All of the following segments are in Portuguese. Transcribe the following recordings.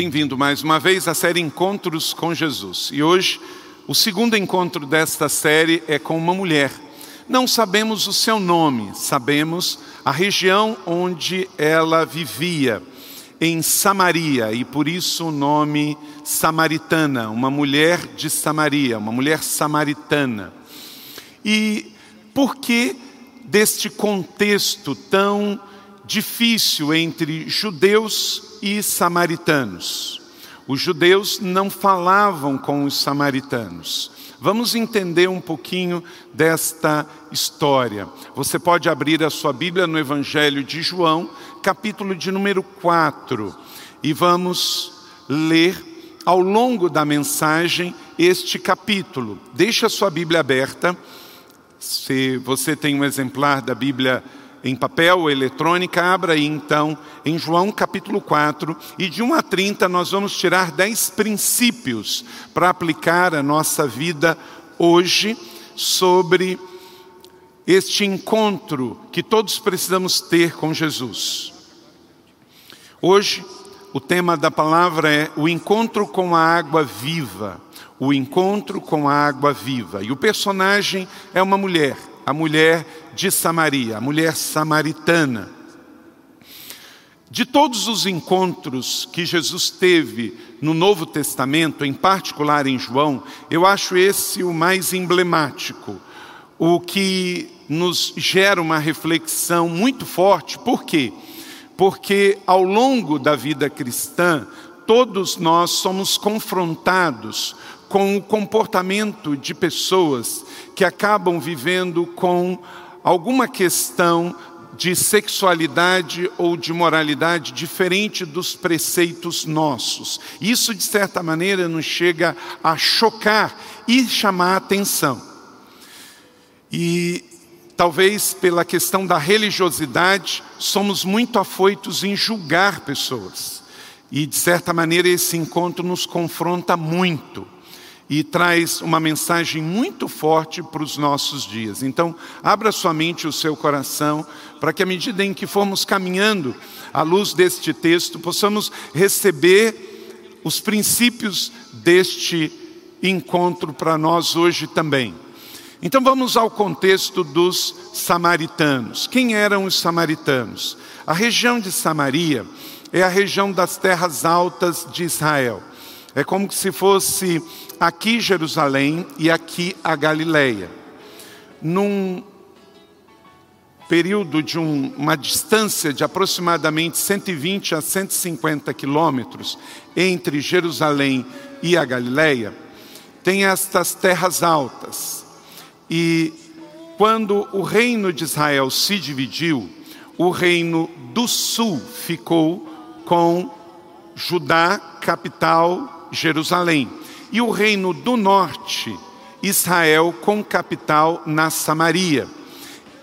Bem-vindo mais uma vez à série Encontros com Jesus. E hoje, o segundo encontro desta série é com uma mulher. Não sabemos o seu nome, sabemos a região onde ela vivia, em Samaria, e por isso o nome samaritana, uma mulher de Samaria, uma mulher samaritana. E por que deste contexto tão difícil entre judeus e samaritanos. Os judeus não falavam com os samaritanos. Vamos entender um pouquinho desta história. Você pode abrir a sua Bíblia no Evangelho de João, capítulo de número 4, e vamos ler ao longo da mensagem este capítulo. Deixe a sua Bíblia aberta. Se você tem um exemplar da Bíblia em papel ou eletrônica, abra aí então em João capítulo 4, e de 1 a 30 nós vamos tirar 10 princípios para aplicar a nossa vida hoje sobre este encontro que todos precisamos ter com Jesus. Hoje, o tema da palavra é o encontro com a água viva. O encontro com a água viva. E o personagem é uma mulher, a mulher de Samaria, a mulher samaritana. De todos os encontros que Jesus teve no Novo Testamento, em particular em João, eu acho esse o mais emblemático, o que nos gera uma reflexão muito forte. Por quê? Porque ao longo da vida cristã, todos nós somos confrontados com o comportamento de pessoas que acabam vivendo com alguma questão de sexualidade ou de moralidade diferente dos preceitos nossos. Isso, de certa maneira, nos chega a chocar e chamar a atenção. E talvez pela questão da religiosidade, somos muito afoitos em julgar pessoas. E, de certa maneira, esse encontro nos confronta muito e traz uma mensagem muito forte para os nossos dias. Então, abra sua mente e o seu coração, para que à medida em que formos caminhando à luz deste texto, possamos receber os princípios deste encontro para nós hoje também. Então vamos ao contexto dos samaritanos. Quem eram os samaritanos? A região de Samaria é a região das terras altas de Israel. É como se fosse aqui Jerusalém e aqui a Galileia. Num período de um, uma distância de aproximadamente 120 a 150 quilômetros entre Jerusalém e a Galileia, tem estas terras altas. E quando o reino de Israel se dividiu, o reino do sul ficou com Judá, capital Jerusalém e o reino do norte, Israel, com capital na Samaria.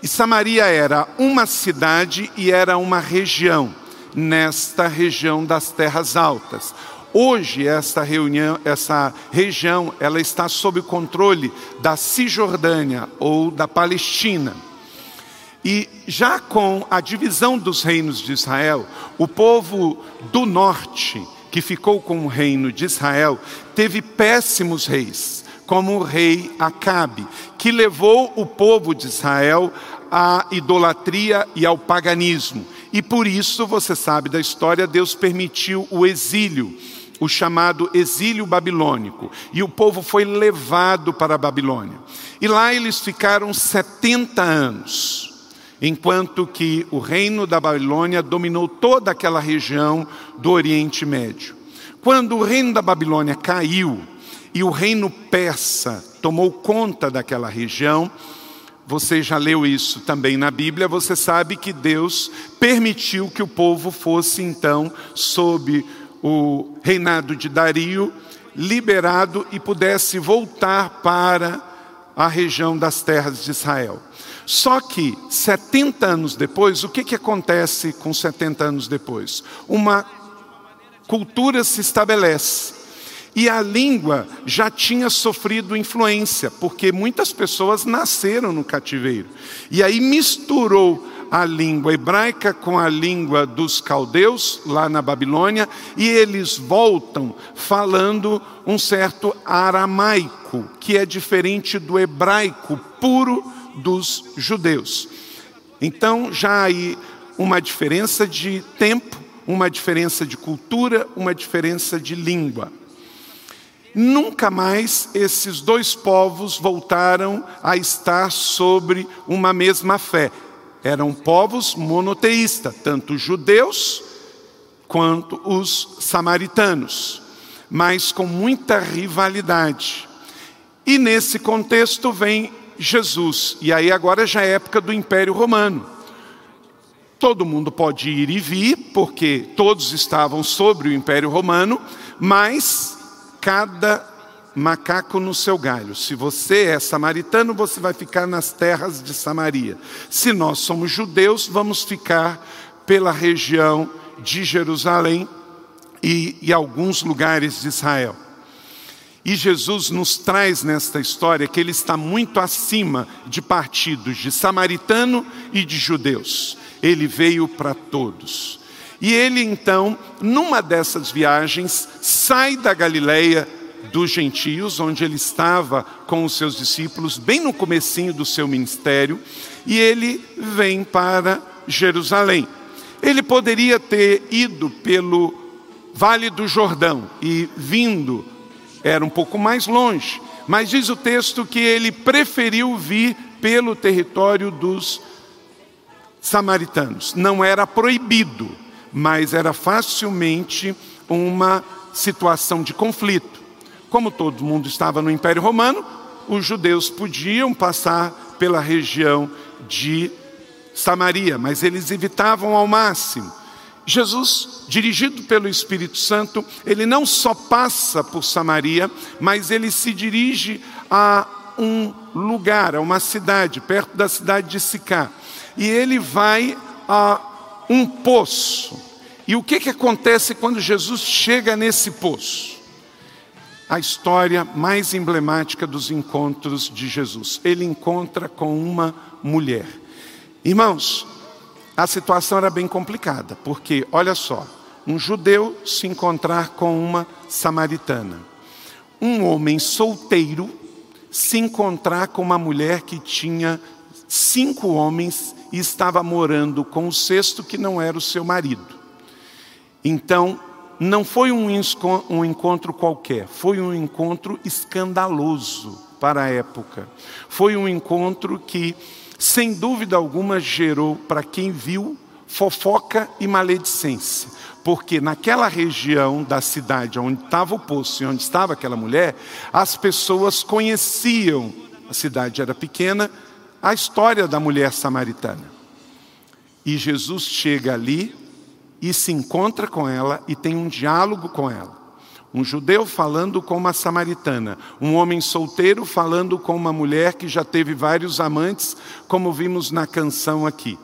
E Samaria era uma cidade e era uma região, nesta região das terras altas. Hoje esta reunião, essa região, ela está sob controle da Cisjordânia ou da Palestina. E já com a divisão dos reinos de Israel, o povo do norte que ficou com o reino de Israel, teve péssimos reis, como o rei Acabe, que levou o povo de Israel à idolatria e ao paganismo. E por isso, você sabe da história, Deus permitiu o exílio, o chamado exílio babilônico. E o povo foi levado para a Babilônia. E lá eles ficaram 70 anos enquanto que o reino da Babilônia dominou toda aquela região do Oriente Médio. Quando o reino da Babilônia caiu e o reino persa tomou conta daquela região, você já leu isso também na Bíblia, você sabe que Deus permitiu que o povo fosse então sob o reinado de Dario, liberado e pudesse voltar para a região das terras de Israel. Só que 70 anos depois, o que, que acontece com 70 anos depois? Uma cultura se estabelece. E a língua já tinha sofrido influência, porque muitas pessoas nasceram no cativeiro. E aí misturou a língua hebraica com a língua dos caldeus, lá na Babilônia, e eles voltam falando um certo aramaico, que é diferente do hebraico puro dos judeus. Então, já há aí uma diferença de tempo, uma diferença de cultura, uma diferença de língua. Nunca mais esses dois povos voltaram a estar sobre uma mesma fé. Eram povos monoteístas, tanto os judeus quanto os samaritanos, mas com muita rivalidade. E nesse contexto vem Jesus, e aí agora já é época do Império Romano. Todo mundo pode ir e vir, porque todos estavam sobre o Império Romano, mas cada macaco no seu galho. Se você é samaritano, você vai ficar nas terras de Samaria. Se nós somos judeus, vamos ficar pela região de Jerusalém e, e alguns lugares de Israel. E Jesus nos traz nesta história que ele está muito acima de partidos de samaritano e de judeus. Ele veio para todos. E ele então, numa dessas viagens, sai da Galileia dos gentios, onde ele estava com os seus discípulos, bem no comecinho do seu ministério, e ele vem para Jerusalém. Ele poderia ter ido pelo Vale do Jordão e vindo, era um pouco mais longe, mas diz o texto que ele preferiu vir pelo território dos samaritanos. Não era proibido, mas era facilmente uma situação de conflito. Como todo mundo estava no Império Romano, os judeus podiam passar pela região de Samaria, mas eles evitavam ao máximo. Jesus, dirigido pelo Espírito Santo, ele não só passa por Samaria, mas ele se dirige a um lugar, a uma cidade, perto da cidade de Sicá. E ele vai a um poço. E o que, que acontece quando Jesus chega nesse poço? A história mais emblemática dos encontros de Jesus. Ele encontra com uma mulher. Irmãos, a situação era bem complicada, porque, olha só, um judeu se encontrar com uma samaritana, um homem solteiro se encontrar com uma mulher que tinha cinco homens e estava morando com o sexto que não era o seu marido. Então, não foi um encontro qualquer, foi um encontro escandaloso para a época. Foi um encontro que, sem dúvida alguma, gerou para quem viu fofoca e maledicência. Porque naquela região da cidade onde estava o poço e onde estava aquela mulher, as pessoas conheciam, a cidade era pequena, a história da mulher samaritana. E Jesus chega ali e se encontra com ela e tem um diálogo com ela. Um judeu falando com uma samaritana, um homem solteiro falando com uma mulher que já teve vários amantes, como vimos na canção aqui.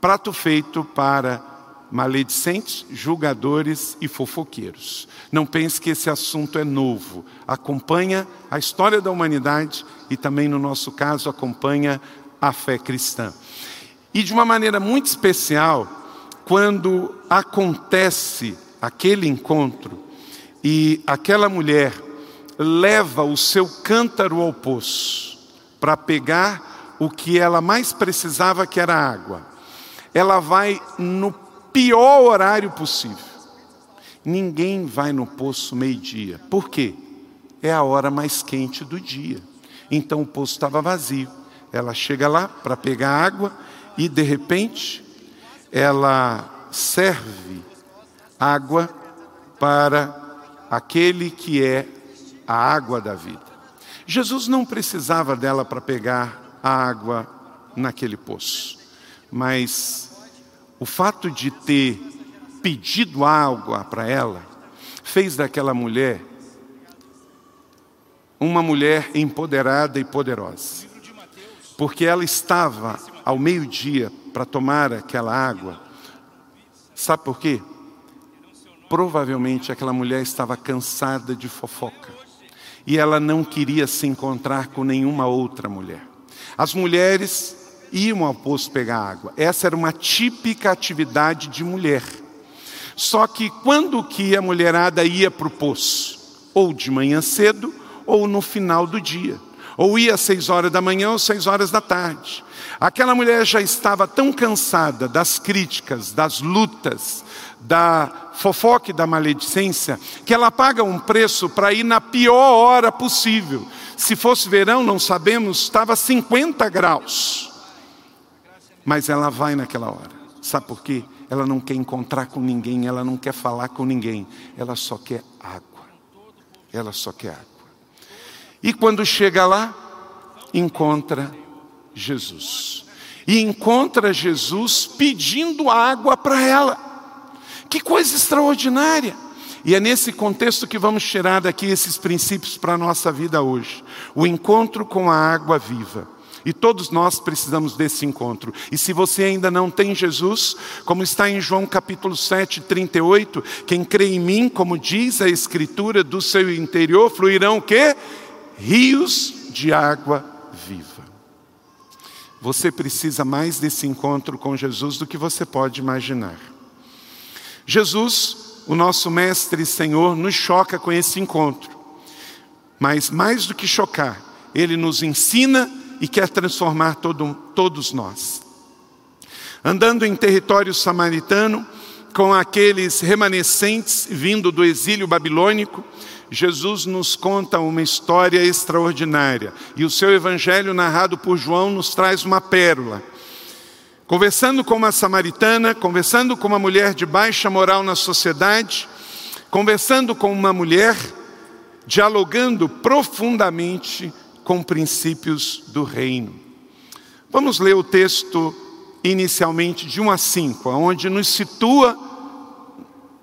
Prato feito para maledicentes, julgadores e fofoqueiros. Não pense que esse assunto é novo. Acompanha a história da humanidade e também, no nosso caso, acompanha a fé cristã. E de uma maneira muito especial, quando acontece aquele encontro e aquela mulher leva o seu cântaro ao poço para pegar o que ela mais precisava, que era água. Ela vai no pior horário possível. Ninguém vai no poço meio-dia. Por quê? É a hora mais quente do dia. Então o poço estava vazio. Ela chega lá para pegar água e de repente ela serve água para aquele que é a água da vida. Jesus não precisava dela para pegar a água naquele poço, mas o fato de ter pedido água para ela fez daquela mulher uma mulher empoderada e poderosa, porque ela estava ao meio-dia para tomar aquela água. Sabe por quê? Provavelmente aquela mulher estava cansada de fofoca e ela não queria se encontrar com nenhuma outra mulher. As mulheres iam ao poço pegar água. Essa era uma típica atividade de mulher. Só que quando que a mulherada ia para o poço? Ou de manhã cedo, ou no final do dia. Ou ia às seis horas da manhã ou seis horas da tarde. Aquela mulher já estava tão cansada das críticas, das lutas, da fofoca e da maledicência, que ela paga um preço para ir na pior hora possível. Se fosse verão, não sabemos, estava 50 graus. Mas ela vai naquela hora. Sabe por quê? Ela não quer encontrar com ninguém, ela não quer falar com ninguém, ela só quer água. Ela só quer água. E quando chega lá, encontra Jesus. E encontra Jesus pedindo água para ela. Que coisa extraordinária! E é nesse contexto que vamos tirar daqui esses princípios para a nossa vida hoje. O encontro com a água viva. E todos nós precisamos desse encontro. E se você ainda não tem Jesus, como está em João capítulo 7, 38, quem crê em mim, como diz a Escritura, do seu interior fluirão o quê? Rios de água viva. Você precisa mais desse encontro com Jesus do que você pode imaginar. Jesus, o nosso Mestre e Senhor, nos choca com esse encontro. Mas mais do que chocar, Ele nos ensina e quer transformar todo, todos nós. Andando em território samaritano, com aqueles remanescentes vindo do exílio babilônico, Jesus nos conta uma história extraordinária. E o seu evangelho, narrado por João, nos traz uma pérola. Conversando com uma samaritana, conversando com uma mulher de baixa moral na sociedade, conversando com uma mulher, dialogando profundamente com princípios do reino. Vamos ler o texto inicialmente de 1 a 5, onde nos situa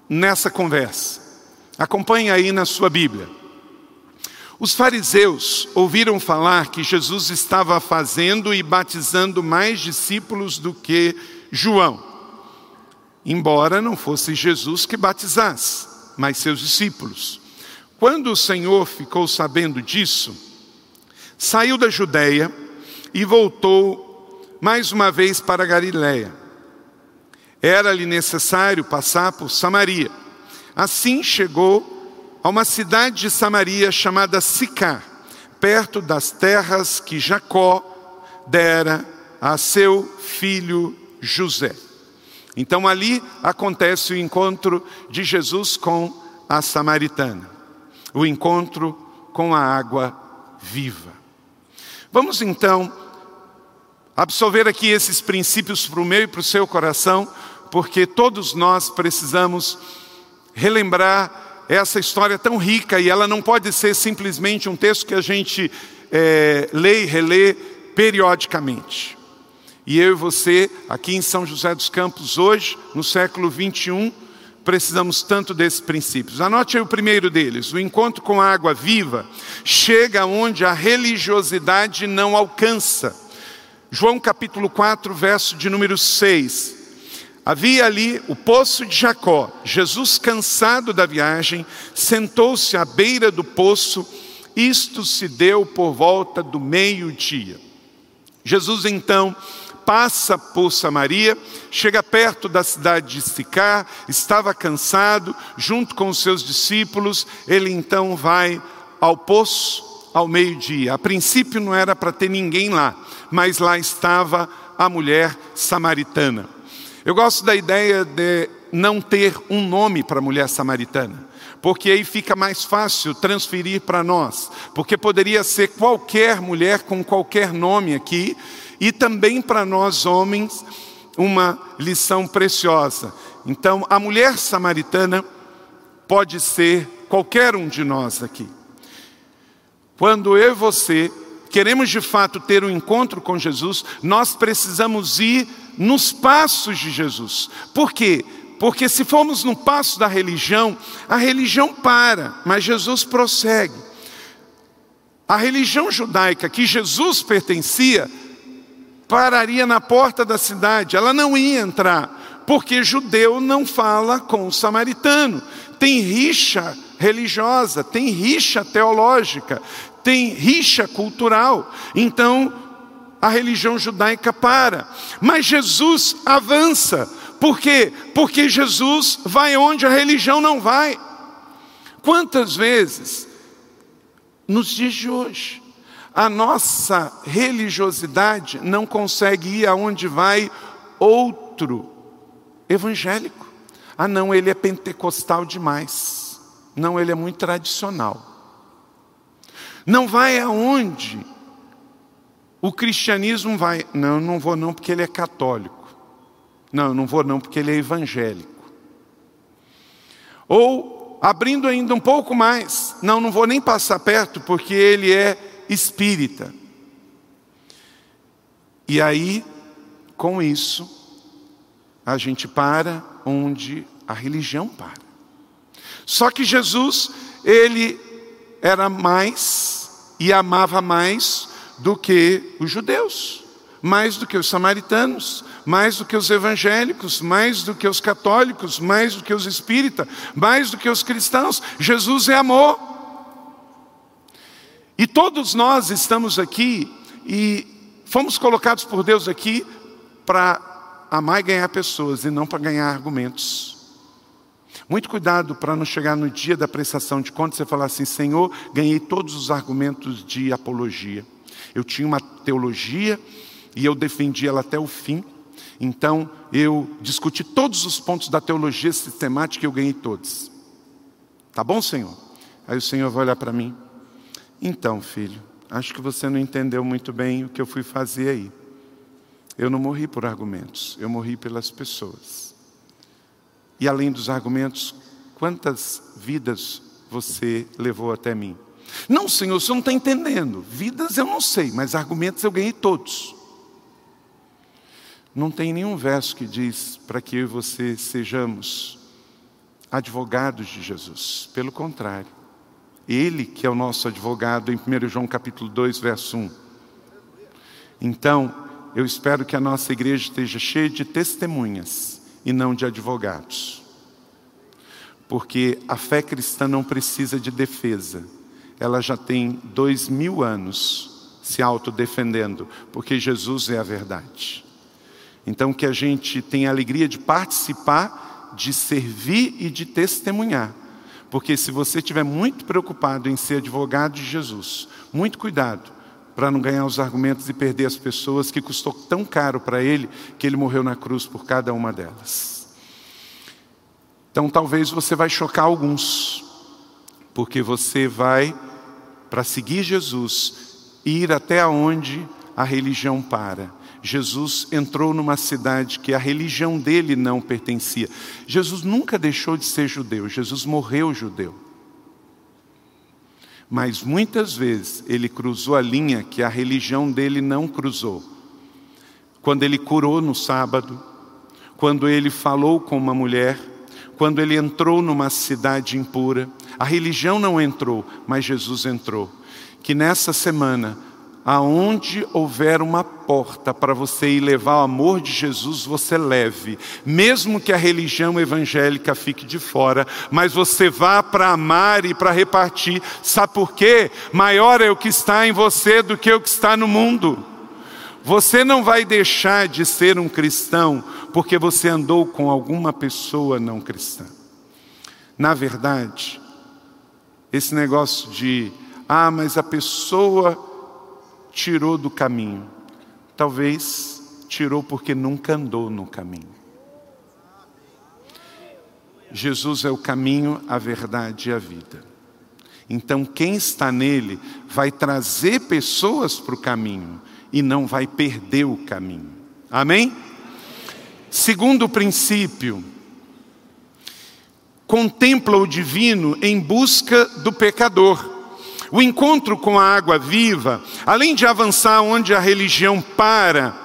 nessa conversa. Acompanhe aí na sua Bíblia. Os fariseus ouviram falar que Jesus estava fazendo e batizando mais discípulos do que João, embora não fosse Jesus que batizasse, mas seus discípulos. Quando o Senhor ficou sabendo disso, saiu da Judéia e voltou mais uma vez para Galiléia. Era-lhe necessário passar por Samaria. Assim chegou a uma cidade de Samaria chamada Sicá, perto das terras que Jacó dera a seu filho José. Então ali acontece o encontro de Jesus com a samaritana, o encontro com a água viva. Vamos então absorver aqui esses princípios para o meu e para o seu coração, porque todos nós precisamos relembrar essa história tão rica e ela não pode ser simplesmente um texto que a gente é, lê e relê periodicamente. E eu e você, aqui em São José dos Campos, hoje, no século 21, precisamos tanto desses princípios. Anote aí o primeiro deles: o encontro com a água viva chega onde a religiosidade não alcança. João capítulo 4, verso de número 6. Havia ali o poço de Jacó. Jesus, cansado da viagem, sentou-se à beira do poço. Isto se deu por volta do meio-dia. Jesus então passa por Samaria, chega perto da cidade de Sicar, estava cansado, junto com os seus discípulos, ele então vai ao poço ao meio-dia. A princípio não era para ter ninguém lá, mas lá estava a mulher samaritana. Eu gosto da ideia de não ter um nome para a mulher samaritana, porque aí fica mais fácil transferir para nós, porque poderia ser qualquer mulher com qualquer nome aqui, e também para nós homens, uma lição preciosa. Então, a mulher samaritana pode ser qualquer um de nós aqui. Quando eu e você queremos de fato ter um encontro com Jesus, nós precisamos ir nos passos de Jesus. Por quê? Porque se formos no passo da religião, a religião para, mas Jesus prossegue. A religião judaica que Jesus pertencia pararia na porta da cidade, ela não ia entrar, porque judeu não fala com o samaritano. Tem rixa religiosa, tem rixa teológica, tem rixa cultural. Então, a religião judaica para. Mas Jesus avança. Por quê? Porque Jesus vai onde a religião não vai. Quantas vezes, nos dias de hoje, a nossa religiosidade não consegue ir aonde vai outro evangélico? Ah, não, ele é pentecostal demais. Não, ele é muito tradicional. Não vai aonde o cristianismo vai. Não, não vou não porque ele é católico. Não, não vou não porque ele é evangélico. Ou abrindo ainda um pouco mais, não, não vou nem passar perto porque ele é espírita. E aí, com isso, a gente para onde a religião para. Só que Jesus, ele era mais e amava mais do que os judeus, mais do que os samaritanos, mais do que os evangélicos, mais do que os católicos, mais do que os espíritas, mais do que os cristãos. Jesus é amor. E todos nós estamos aqui e fomos colocados por Deus aqui para amar e ganhar pessoas e não para ganhar argumentos. Muito cuidado para não chegar no dia da prestação de contas e falar assim: Senhor, ganhei todos os argumentos de apologia. Eu tinha uma teologia e eu defendi ela até o fim. Então eu discuti todos os pontos da teologia sistemática e eu ganhei todos. Tá bom, Senhor? Aí o Senhor vai olhar para mim. Então, filho, acho que você não entendeu muito bem o que eu fui fazer aí. Eu não morri por argumentos, eu morri pelas pessoas. E além dos argumentos, quantas vidas você levou até mim? Não, Senhor, você não está entendendo. Vidas eu não sei, mas argumentos eu ganhei todos. Não tem nenhum verso que diz para que eu e você sejamos advogados de Jesus. Pelo contrário, Ele que é o nosso advogado em 1 João capítulo 2, verso 1. Então, eu espero que a nossa igreja esteja cheia de testemunhas e não de advogados. Porque a fé cristã não precisa de defesa ela já tem dois mil anos se autodefendendo, porque Jesus é a verdade. Então, que a gente tenha a alegria de participar, de servir e de testemunhar. Porque se você estiver muito preocupado em ser advogado de Jesus, muito cuidado para não ganhar os argumentos e perder as pessoas que custou tão caro para ele que ele morreu na cruz por cada uma delas. Então talvez você vai chocar alguns, porque você vai para seguir Jesus, ir até onde a religião para. Jesus entrou numa cidade que a religião dele não pertencia. Jesus nunca deixou de ser judeu, Jesus morreu judeu. Mas muitas vezes ele cruzou a linha que a religião dele não cruzou. Quando ele curou no sábado, quando ele falou com uma mulher, quando ele entrou numa cidade impura, a religião não entrou, mas Jesus entrou. Que nessa semana, aonde houver uma porta para você ir levar o amor de Jesus, você leve, mesmo que a religião evangélica fique de fora, mas você vá para amar e para repartir. Sabe por quê? Maior é o que está em você do que o que está no mundo. Você não vai deixar de ser um cristão porque você andou com alguma pessoa não cristã. Na verdade, esse negócio de, ah, mas a pessoa tirou do caminho. Talvez tirou porque nunca andou no caminho. Jesus é o caminho, a verdade e a vida. Então, quem está nele vai trazer pessoas para o caminho e não vai perder o caminho. Amém? Segundo princípio, contempla o divino em busca do pecador. O encontro com a água viva, além de avançar onde a religião para,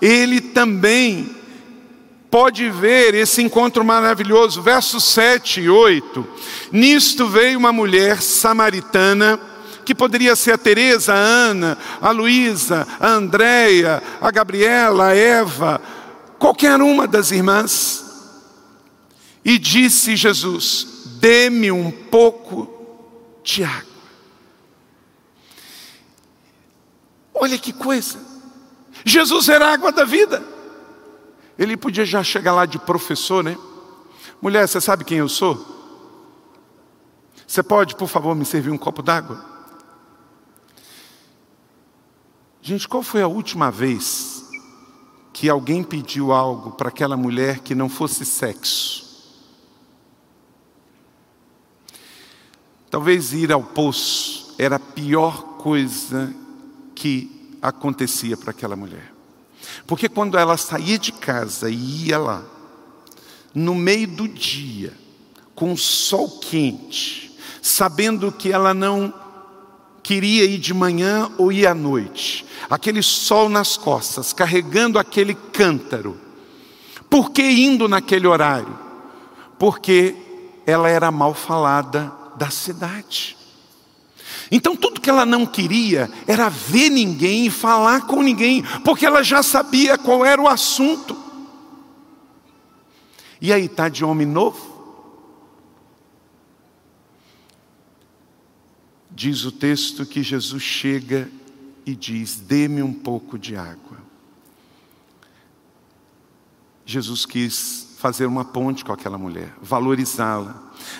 ele também pode ver esse encontro maravilhoso. Versos 7 e 8. Nisto veio uma mulher samaritana que poderia ser a Teresa, a Ana, a Luísa, a Andréia, a Gabriela, a Eva, qualquer uma das irmãs. E disse Jesus: Dê-me um pouco de água. Olha que coisa. Jesus era a água da vida. Ele podia já chegar lá de professor, né? Mulher, você sabe quem eu sou? Você pode, por favor, me servir um copo d'água? Gente, qual foi a última vez que alguém pediu algo para aquela mulher que não fosse sexo? Talvez ir ao poço era a pior coisa que acontecia para aquela mulher. Porque quando ela saía de casa e ia lá, no meio do dia, com o sol quente, sabendo que ela não queria ir de manhã ou ir à noite, aquele sol nas costas, carregando aquele cântaro. Por que indo naquele horário? Porque ela era mal falada da cidade. Então tudo que ela não queria era ver ninguém e falar com ninguém, porque ela já sabia qual era o assunto. E aí está de homem novo? Diz o texto que Jesus chega e diz: Dê-me um pouco de água. Jesus quis fazer uma ponte com aquela mulher, valorizá-la.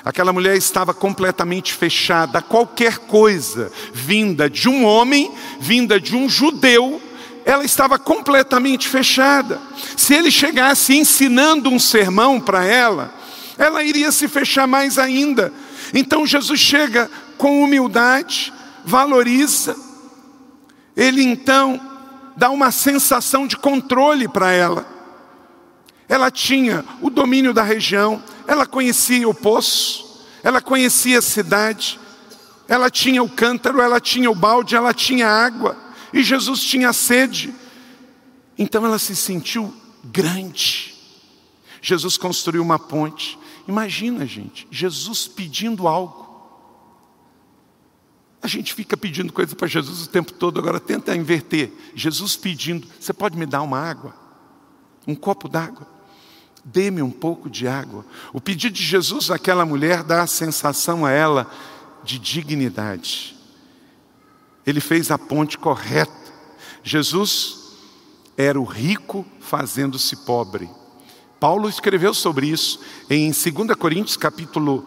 Aquela mulher estava completamente fechada a qualquer coisa vinda de um homem, vinda de um judeu, ela estava completamente fechada. Se ele chegasse ensinando um sermão para ela, ela iria se fechar mais ainda. Então Jesus chega com humildade, valoriza, ele então dá uma sensação de controle para ela. Ela tinha o domínio da região, ela conhecia o poço, ela conhecia a cidade, ela tinha o cântaro, ela tinha o balde, ela tinha água, e Jesus tinha sede. Então ela se sentiu grande. Jesus construiu uma ponte. Imagina, gente, Jesus pedindo algo. A gente fica pedindo coisa para Jesus o tempo todo, agora tenta inverter. Jesus pedindo: Você pode me dar uma água? Um copo d'água? Dê-me um pouco de água. O pedido de Jesus àquela mulher dá a sensação a ela de dignidade. Ele fez a ponte correta. Jesus era o rico fazendo-se pobre. Paulo escreveu sobre isso em 2 Coríntios capítulo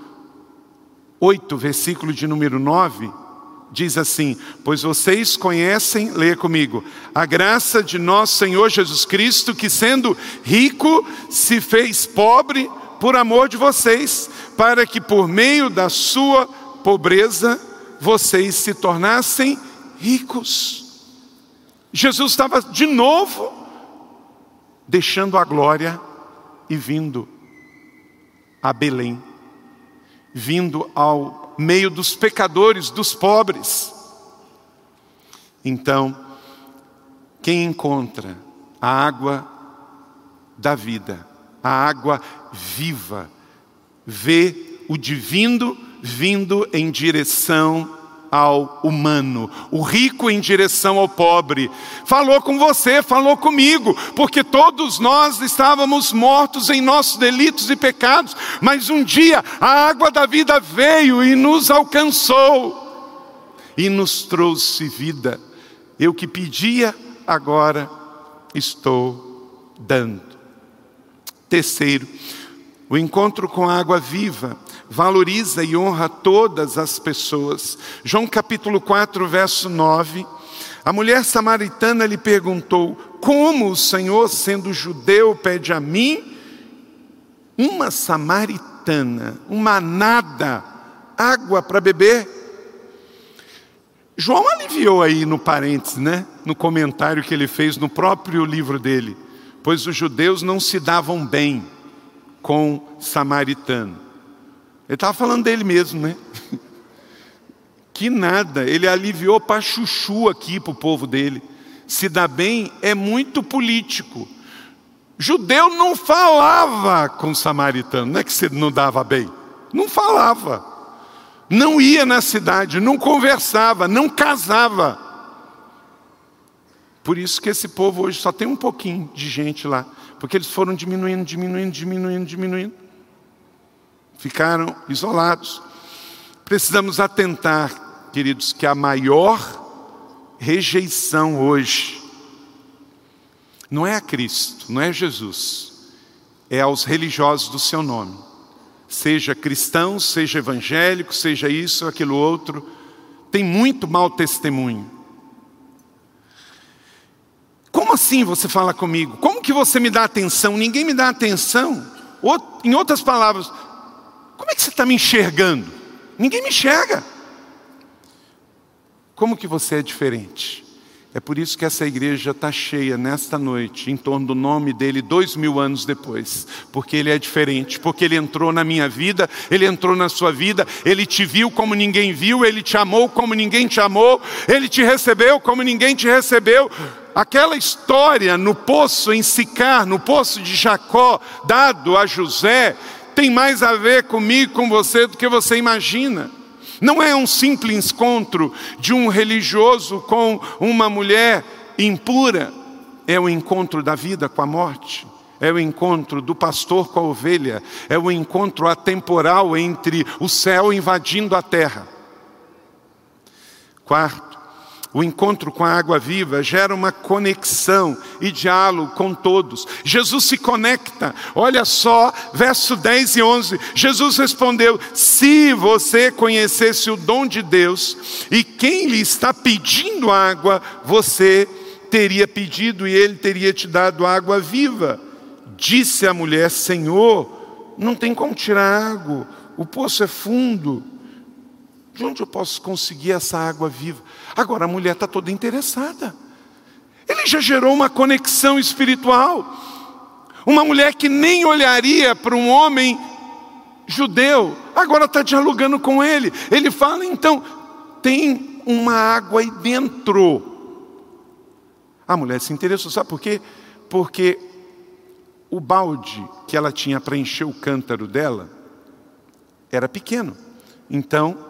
8, versículo de número 9 diz assim: Pois vocês conhecem, leia comigo, a graça de nosso Senhor Jesus Cristo, que sendo rico, se fez pobre por amor de vocês, para que por meio da sua pobreza vocês se tornassem ricos. Jesus estava de novo deixando a glória e vindo a Belém, vindo ao meio dos pecadores, dos pobres. Então, quem encontra a água da vida, a água viva, vê o divino vindo em direção ao humano, o rico em direção ao pobre. Falou com você, falou comigo, porque todos nós estávamos mortos em nossos delitos e pecados, mas um dia a água da vida veio e nos alcançou e nos trouxe vida. Eu que pedia, agora estou dando. Terceiro, o encontro com a água viva valoriza e honra todas as pessoas. João capítulo 4, verso 9. A mulher samaritana lhe perguntou: Como o Senhor, sendo judeu, pede a mim, uma samaritana, uma nada, água para beber? João aliviou aí no parênteses, né? No comentário que ele fez no próprio livro dele, pois os judeus não se davam bem com samaritano. Ele estava falando dele mesmo, né? Que nada, ele aliviou para chuchu aqui para o povo dele. Se dá bem é muito político. Judeu não falava com samaritano, não é que você não dava bem, não falava, não ia na cidade, não conversava, não casava. Por isso que esse povo hoje só tem um pouquinho de gente lá, porque eles foram diminuindo, diminuindo, diminuindo, diminuindo ficaram isolados. Precisamos atentar, queridos, que a maior rejeição hoje Não é a Cristo, não é Jesus, é aos religiosos do seu nome. Seja cristão, seja evangélico, seja isso, aquilo outro, tem muito mau testemunho. Como assim você fala comigo? Como que você me dá atenção? Ninguém me dá atenção. Em outras palavras, como é que você está me enxergando? Ninguém me enxerga. Como que você é diferente? É por isso que essa igreja está cheia nesta noite, em torno do nome dele, dois mil anos depois. Porque ele é diferente, porque ele entrou na minha vida, ele entrou na sua vida, ele te viu como ninguém viu, ele te amou como ninguém te amou, ele te recebeu como ninguém te recebeu. Aquela história no poço em Sicar, no poço de Jacó, dado a José, tem mais a ver comigo, com você, do que você imagina. Não é um simples encontro de um religioso com uma mulher impura, é o encontro da vida com a morte. É o encontro do pastor com a ovelha, é o encontro atemporal entre o céu invadindo a terra. Quarto, o encontro com a água viva gera uma conexão e diálogo com todos. Jesus se conecta. Olha só, verso 10 e 11. Jesus respondeu: Se você conhecesse o dom de Deus e quem lhe está pedindo água, você teria pedido e ele teria te dado água viva. Disse a mulher: Senhor, não tem como tirar água, o poço é fundo. De onde eu posso conseguir essa água viva? Agora a mulher está toda interessada. Ele já gerou uma conexão espiritual. Uma mulher que nem olharia para um homem judeu, agora está dialogando com ele. Ele fala, então, tem uma água aí dentro. A mulher se interessou, sabe por quê? Porque o balde que ela tinha para encher o cântaro dela era pequeno. Então,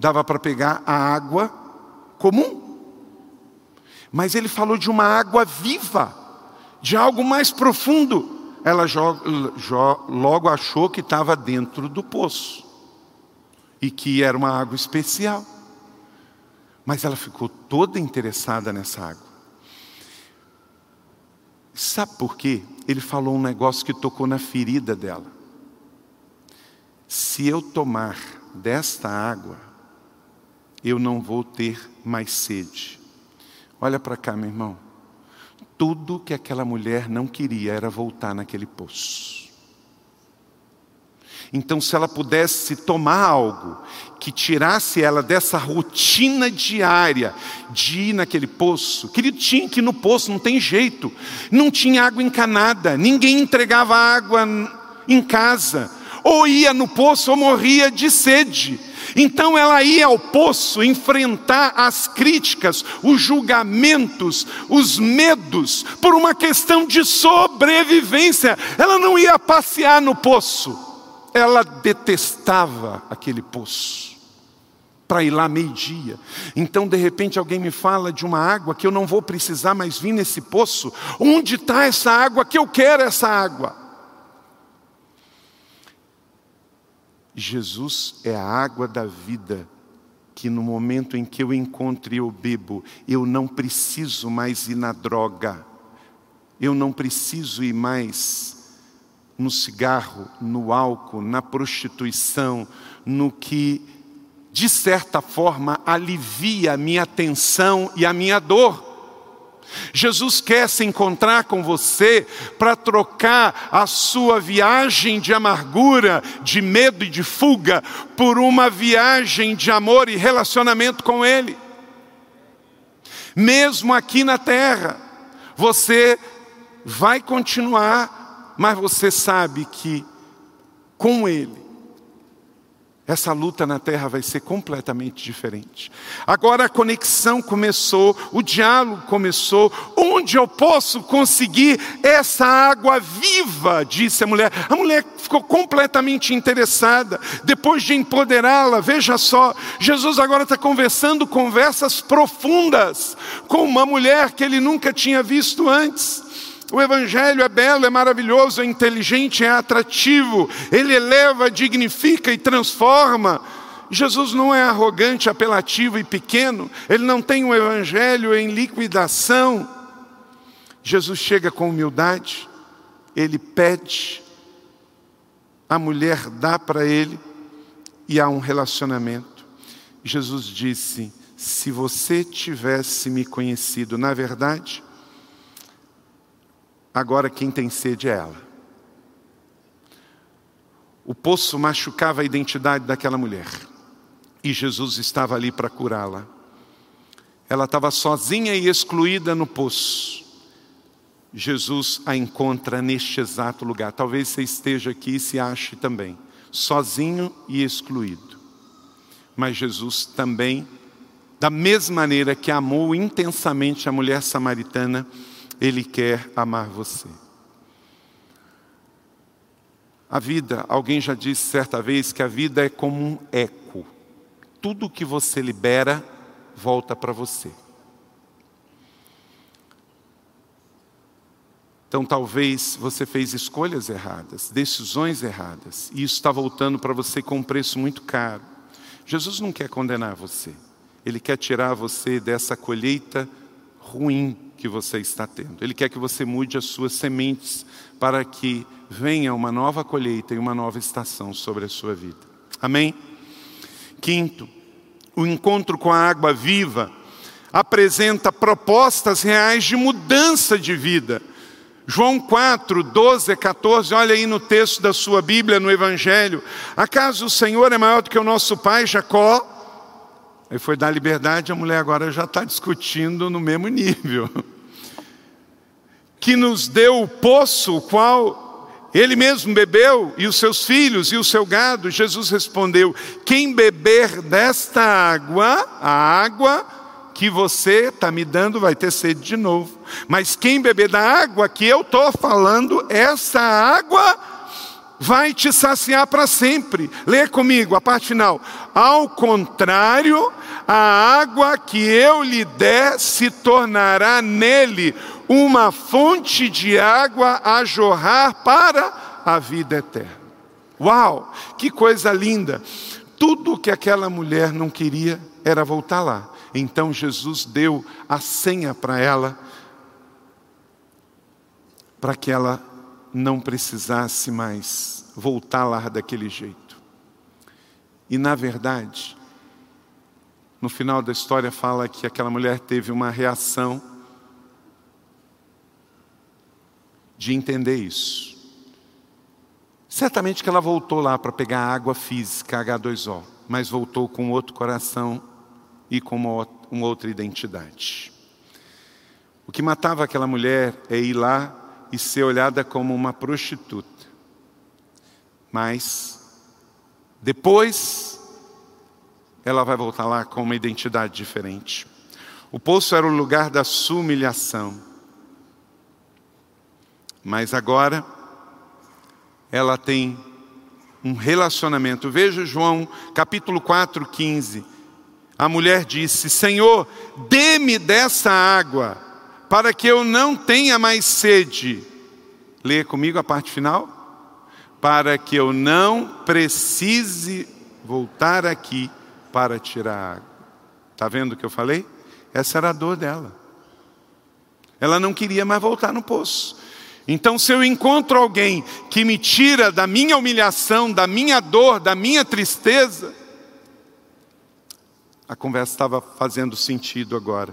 dava para pegar a água comum. Mas ele falou de uma água viva, de algo mais profundo. Ela logo achou que estava dentro do poço e que era uma água especial. Mas ela ficou toda interessada nessa água. Sabe por quê? Ele falou um negócio que tocou na ferida dela. Se eu tomar desta água, eu não vou ter mais sede. Olha para cá, meu irmão. Tudo que aquela mulher não queria era voltar naquele poço. Então, se ela pudesse tomar algo que tirasse ela dessa rotina diária de ir naquele poço, querido, tinha que ir no poço, não tem jeito, não tinha água encanada, ninguém entregava água em casa, ou ia no poço ou morria de sede. Então ela ia ao poço enfrentar as críticas, os julgamentos, os medos, por uma questão de sobrevivência. Ela não ia passear no poço, ela detestava aquele poço. Para ir lá meio-dia. Então, de repente, alguém me fala de uma água que eu não vou precisar mais vir nesse poço. Onde está essa água que eu quero essa água? Jesus é a água da vida, que no momento em que eu encontro e eu bebo, eu não preciso mais ir na droga, eu não preciso ir mais no cigarro, no álcool, na prostituição, no que, de certa forma, alivia a minha tensão e a minha dor. Jesus quer se encontrar com você para trocar a sua viagem de amargura, de medo e de fuga por uma viagem de amor e relacionamento com Ele. Mesmo aqui na terra, você vai continuar, mas você sabe que com Ele essa luta na terra vai ser completamente diferente. Agora a conexão começou, o diálogo começou. Onde eu posso conseguir essa água viva? Disse a mulher. A mulher ficou completamente interessada. Depois de empoderá-la, veja só, Jesus agora está conversando conversas profundas com uma mulher que ele nunca tinha visto antes. O Evangelho é belo, é maravilhoso, é inteligente, é atrativo, ele eleva, dignifica e transforma. Jesus não é arrogante, apelativo e pequeno, ele não tem um Evangelho em liquidação. Jesus chega com humildade, ele pede, a mulher dá para ele e há um relacionamento. Jesus disse: Se você tivesse me conhecido na verdade, agora quem tem sede é ela. O poço machucava a identidade daquela mulher e Jesus estava ali para curá-la. Ela estava sozinha e excluída no poço. Jesus a encontra neste exato lugar. Talvez você esteja aqui e se ache também, sozinho e excluído. Mas Jesus também, da mesma maneira que amou intensamente a mulher samaritana, Ele quer amar você. A vida, alguém já disse certa vez que a vida é como um eco. Tudo que você libera volta para você. Então, talvez você fez escolhas erradas, decisões erradas, e isso está voltando para você com um preço muito caro. Jesus não quer condenar você, Ele quer tirar você dessa colheita ruim que você está tendo. Ele quer que você mude as suas sementes para que venha uma nova colheita e uma nova estação sobre a sua vida. Amém? Quinto, o encontro com a água viva apresenta propostas reais de mudança de vida. João 4, 12 a 14, olha aí no texto da sua Bíblia, no Evangelho. Acaso o Senhor é maior do que o nosso pai Jacó? Aí foi dar liberdade, a mulher agora já está discutindo no mesmo nível. Que nos deu o poço, o qual ele mesmo bebeu, e os seus filhos e o seu gado. Jesus respondeu: Quem beber desta água, a água que você está me dando, vai ter sede de novo. Mas quem beber da água que eu estou falando, essa água vai te saciar para sempre. Lê comigo a parte final. Ao contrário, a água que eu lhe der se tornará nele uma fonte de água a jorrar para a vida eterna. Uau, que coisa linda! Tudo que aquela mulher não queria era voltar lá. Então Jesus deu a senha para ela, para que ela não precisasse mais voltar lá daquele jeito. E na verdade, no final da história fala que aquela mulher teve uma reação de entender isso. Certamente que ela voltou lá para pegar água física, H2O, mas voltou com outro coração e com uma, uma outra identidade. O que matava aquela mulher é ir lá e ser olhada como uma prostituta. Mas, depois, ela vai voltar lá com uma identidade diferente. O poço era o lugar da sua humilhação. Mas agora ela tem um relacionamento. Veja João capítulo 4, 15. A mulher disse: Senhor, dê-me dessa água, para que eu não tenha mais sede. Leia comigo a parte final. Para que eu não precise voltar aqui para tirar água. Está vendo o que eu falei? Essa era a dor dela. Ela não queria mais voltar no poço. Então, se eu encontro alguém que me tira da minha humilhação, da minha dor, da minha tristeza, a conversa estava fazendo sentido agora.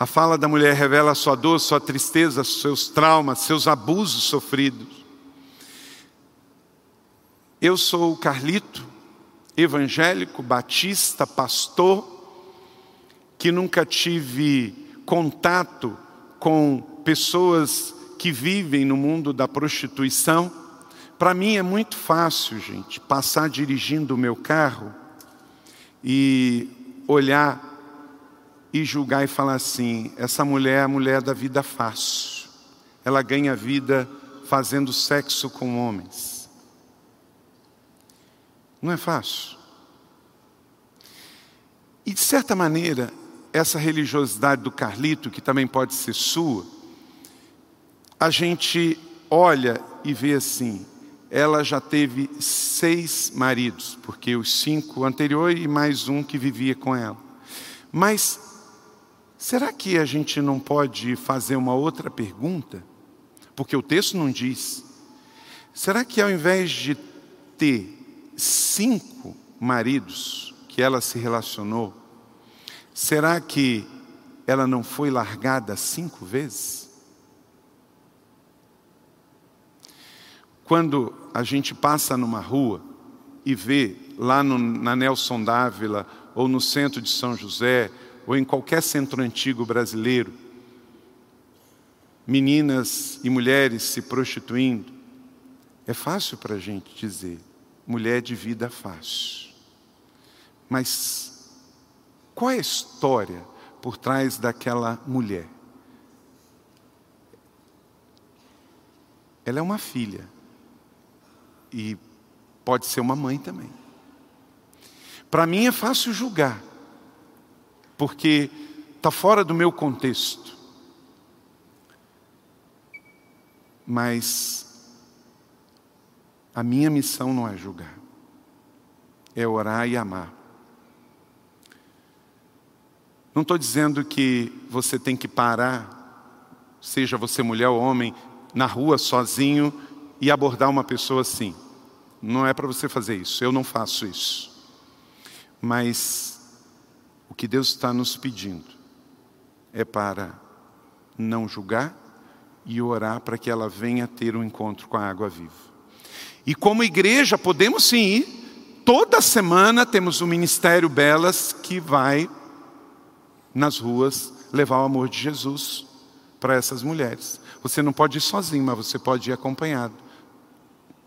A fala da mulher revela sua dor, sua tristeza, seus traumas, seus abusos sofridos. Eu sou o Carlito, evangélico, batista, pastor, que nunca tive contato com pessoas que vivem no mundo da prostituição, para mim é muito fácil, gente, passar dirigindo o meu carro e olhar e julgar e falar assim: essa mulher é a mulher da vida fácil, ela ganha vida fazendo sexo com homens. Não é fácil. E de certa maneira, essa religiosidade do Carlito, que também pode ser sua, a gente olha e vê assim: ela já teve seis maridos, porque os cinco anteriores e mais um que vivia com ela. Mas Será que a gente não pode fazer uma outra pergunta? Porque o texto não diz. Será que ao invés de ter cinco maridos que ela se relacionou, será que ela não foi largada cinco vezes? Quando a gente passa numa rua e vê lá no, na Nelson Dávila ou no centro de São José ou em qualquer centro antigo brasileiro, meninas e mulheres se prostituindo, é fácil para a gente dizer, mulher de vida fácil. Mas qual é a história por trás daquela mulher? Ela é uma filha e pode ser uma mãe também. Para mim é fácil julgar, porque está fora do meu contexto. Mas a minha missão não é julgar, é orar e amar. Não estou dizendo que você tem que parar, seja você mulher ou homem, na rua sozinho e abordar uma pessoa assim. Não é para você fazer isso, eu não faço isso. Mas o que Deus está nos pedindo é para não julgar e orar para que ela venha ter um encontro com a água viva. E como igreja, podemos sim ir. Toda semana temos o Ministério Belas que vai nas ruas levar o amor de Jesus para essas mulheres. Você não pode ir sozinho, mas você pode ir acompanhado.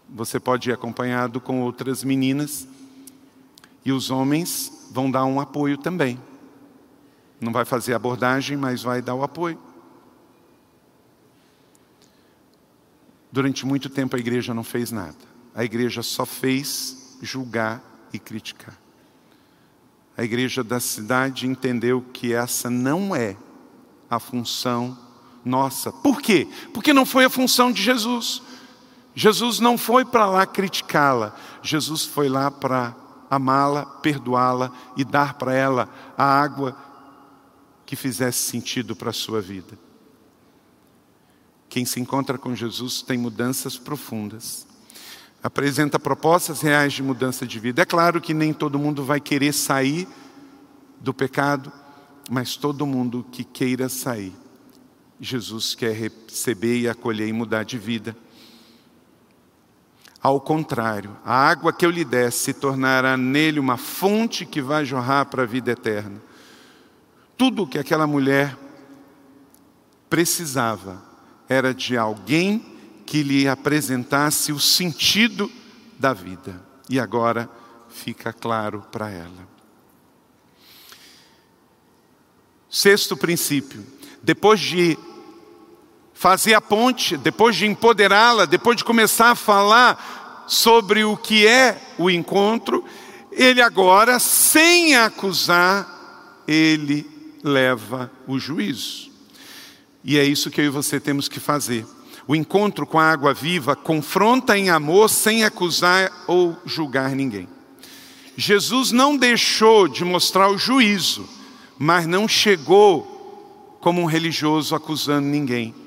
Você pode ir acompanhado com outras meninas e os homens vão dar um apoio também. Não vai fazer abordagem, mas vai dar o apoio. Durante muito tempo a igreja não fez nada. A igreja só fez julgar e criticar. A igreja da cidade entendeu que essa não é a função nossa. Por quê? Porque não foi a função de Jesus. Jesus não foi para lá criticá-la. Jesus foi lá para amá-la, perdoá-la e dar para ela a água que fizesse sentido para a sua vida. Quem se encontra com Jesus tem mudanças profundas. Apresenta propostas reais de mudança de vida. É claro que nem todo mundo vai querer sair do pecado, mas todo mundo que queira sair, Jesus quer receber e acolher e mudar de vida. Ao contrário, a água que eu lhe der se tornará nele uma fonte que vai jorrar para a vida eterna. Tudo o que aquela mulher precisava era de alguém que lhe apresentasse o sentido da vida. E agora fica claro para ela. Sexto princípio: depois de fazer a ponte, depois de empoderá-la, depois de começar a falar sobre o que é o encontro, ele agora, sem acusar, ele leva o juízo. E é isso que eu e você temos que fazer. O encontro com a água viva confronta em amor sem acusar ou julgar ninguém. Jesus não deixou de mostrar o juízo, mas não chegou como um religioso acusando ninguém.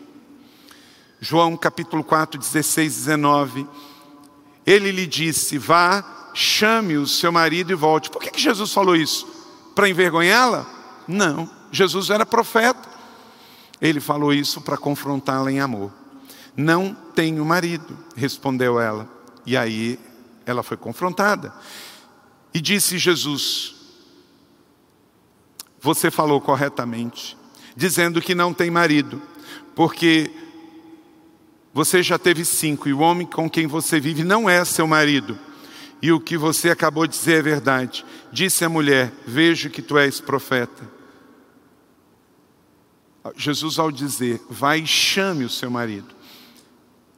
João capítulo 4, 16, 19. Ele lhe disse: Vá, chame o seu marido e volte. Por que, que Jesus falou isso? Para envergonhá-la? Não. Jesus era profeta. Ele falou isso para confrontá-la em amor. Não tenho marido, respondeu ela. E aí ela foi confrontada. E disse Jesus: Você falou corretamente, dizendo que não tem marido, porque você já teve cinco, e o homem com quem você vive não é seu marido. E o que você acabou de dizer é verdade. Disse a mulher: Vejo que tu és profeta. Jesus, ao dizer, vai e chame o seu marido,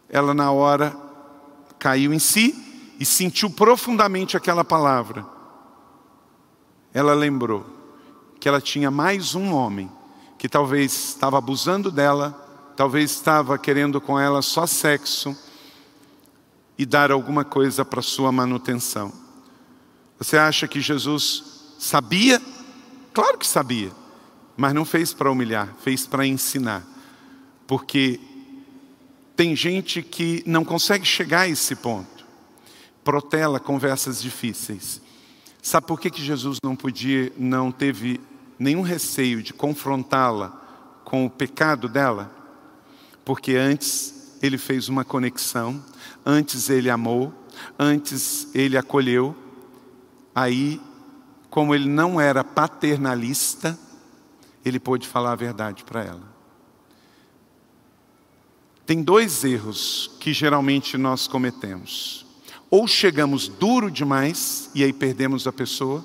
ela, na hora, caiu em si e sentiu profundamente aquela palavra. Ela lembrou que ela tinha mais um homem que talvez estava abusando dela talvez estava querendo com ela só sexo e dar alguma coisa para sua manutenção. Você acha que Jesus sabia? Claro que sabia. mas não fez para humilhar, fez para ensinar. Porque tem gente que não consegue chegar a esse ponto. Protela conversas difíceis. Sabe por que, que Jesus não podia, não teve nenhum receio de confrontá-la com o pecado dela? Porque antes ele fez uma conexão, antes ele amou, antes ele acolheu. Aí, como ele não era paternalista, ele pôde falar a verdade para ela. Tem dois erros que geralmente nós cometemos. Ou chegamos duro demais e aí perdemos a pessoa,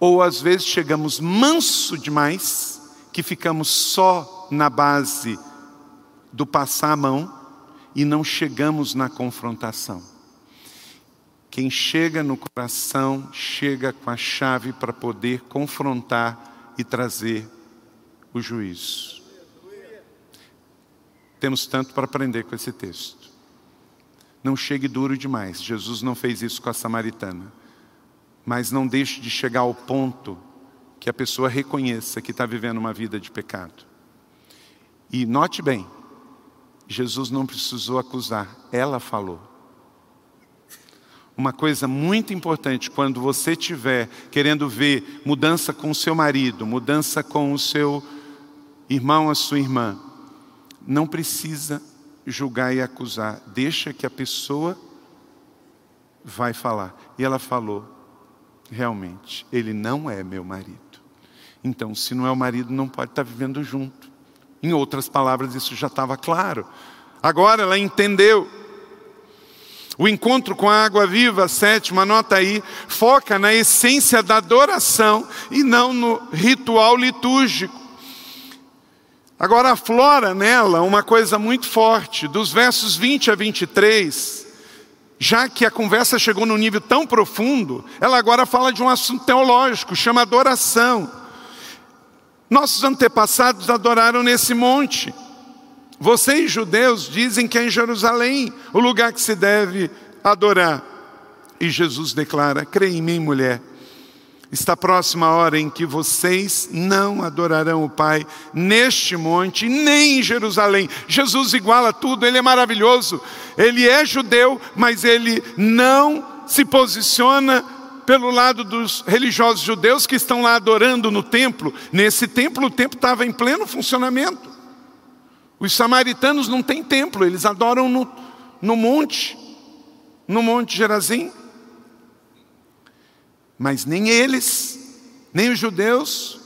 ou às vezes chegamos manso demais que ficamos só na base do passar a mão e não chegamos na confrontação. Quem chega no coração, chega com a chave para poder confrontar e trazer o juízo. Temos tanto para aprender com esse texto. Não chegue duro demais. Jesus não fez isso com a samaritana. Mas não deixe de chegar ao ponto que a pessoa reconheça que está vivendo uma vida de pecado. E note bem, Jesus não precisou acusar, ela falou. Uma coisa muito importante quando você estiver querendo ver mudança com o seu marido, mudança com o seu irmão, a sua irmã, não precisa julgar e acusar, deixa que a pessoa vai falar. E ela falou: realmente, ele não é meu marido. Então, se não é o marido, não pode estar vivendo junto. Em outras palavras, isso já estava claro. Agora ela entendeu. O encontro com a água viva, sétima, anota aí, foca na essência da adoração e não no ritual litúrgico. Agora aflora nela uma coisa muito forte, dos versos 20 a 23, já que a conversa chegou num nível tão profundo, ela agora fala de um assunto teológico, chama adoração. Nossos antepassados adoraram nesse monte. Vocês, judeus, dizem que é em Jerusalém o lugar que se deve adorar. E Jesus declara: Crê em mim, mulher. Está próxima a hora em que vocês não adorarão o Pai neste monte, nem em Jerusalém. Jesus iguala tudo, ele é maravilhoso. Ele é judeu, mas ele não se posiciona pelo lado dos religiosos judeus que estão lá adorando no templo. Nesse templo, o templo estava em pleno funcionamento. Os samaritanos não têm templo, eles adoram no, no monte, no Monte Gerazim. Mas nem eles, nem os judeus,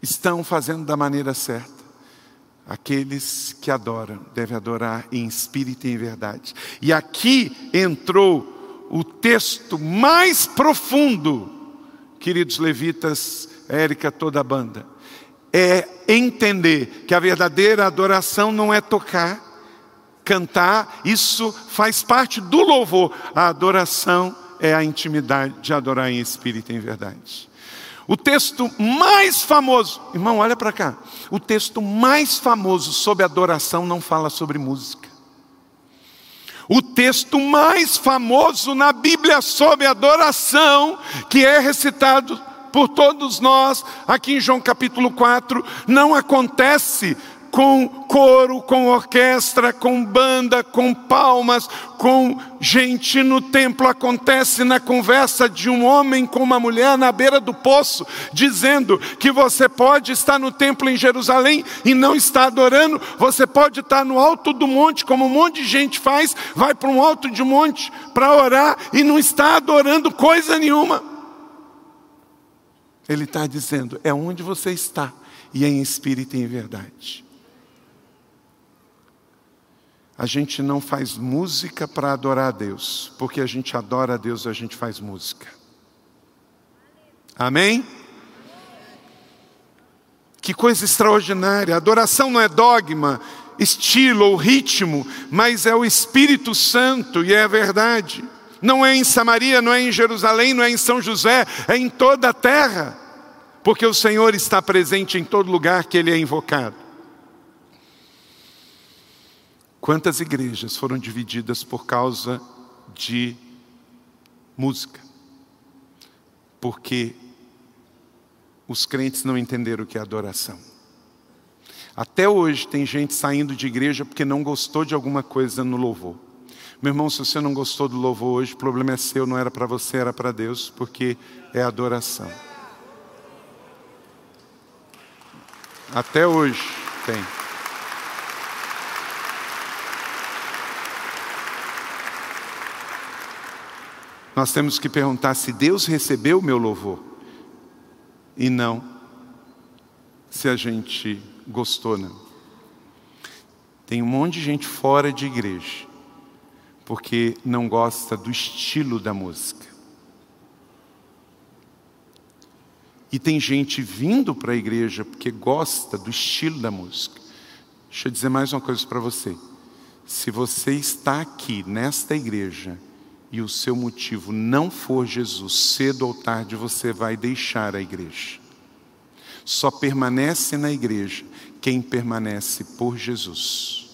estão fazendo da maneira certa. Aqueles que adoram devem adorar em espírito e em verdade. E aqui entrou o texto mais profundo, queridos levitas, Érica, toda a banda é entender que a verdadeira adoração não é tocar, cantar, isso faz parte do louvor. A adoração é a intimidade de adorar em espírito e em verdade. O texto mais famoso, irmão, olha para cá. O texto mais famoso sobre adoração não fala sobre música. O texto mais famoso na Bíblia sobre adoração, que é recitado por todos nós, aqui em João capítulo 4, não acontece com coro, com orquestra, com banda, com palmas, com gente no templo. Acontece na conversa de um homem com uma mulher na beira do poço, dizendo que você pode estar no templo em Jerusalém e não está adorando, você pode estar no alto do monte, como um monte de gente faz, vai para um alto de monte para orar e não está adorando coisa nenhuma. Ele está dizendo: é onde você está, e é em espírito e em verdade. A gente não faz música para adorar a Deus, porque a gente adora a Deus, a gente faz música. Amém? Que coisa extraordinária. Adoração não é dogma, estilo ou ritmo, mas é o Espírito Santo e é a verdade. Não é em Samaria, não é em Jerusalém, não é em São José, é em toda a terra. Porque o Senhor está presente em todo lugar que Ele é invocado. Quantas igrejas foram divididas por causa de música? Porque os crentes não entenderam o que é adoração. Até hoje tem gente saindo de igreja porque não gostou de alguma coisa no louvor. Meu irmão, se você não gostou do louvor hoje, o problema é seu, não era para você, era para Deus, porque é adoração. Até hoje tem. Nós temos que perguntar se Deus recebeu o meu louvor e não se a gente gostou, não. Tem um monte de gente fora de igreja porque não gosta do estilo da música. E tem gente vindo para a igreja porque gosta do estilo da música. Deixa eu dizer mais uma coisa para você. Se você está aqui nesta igreja e o seu motivo não for Jesus, cedo ou tarde você vai deixar a igreja. Só permanece na igreja quem permanece por Jesus.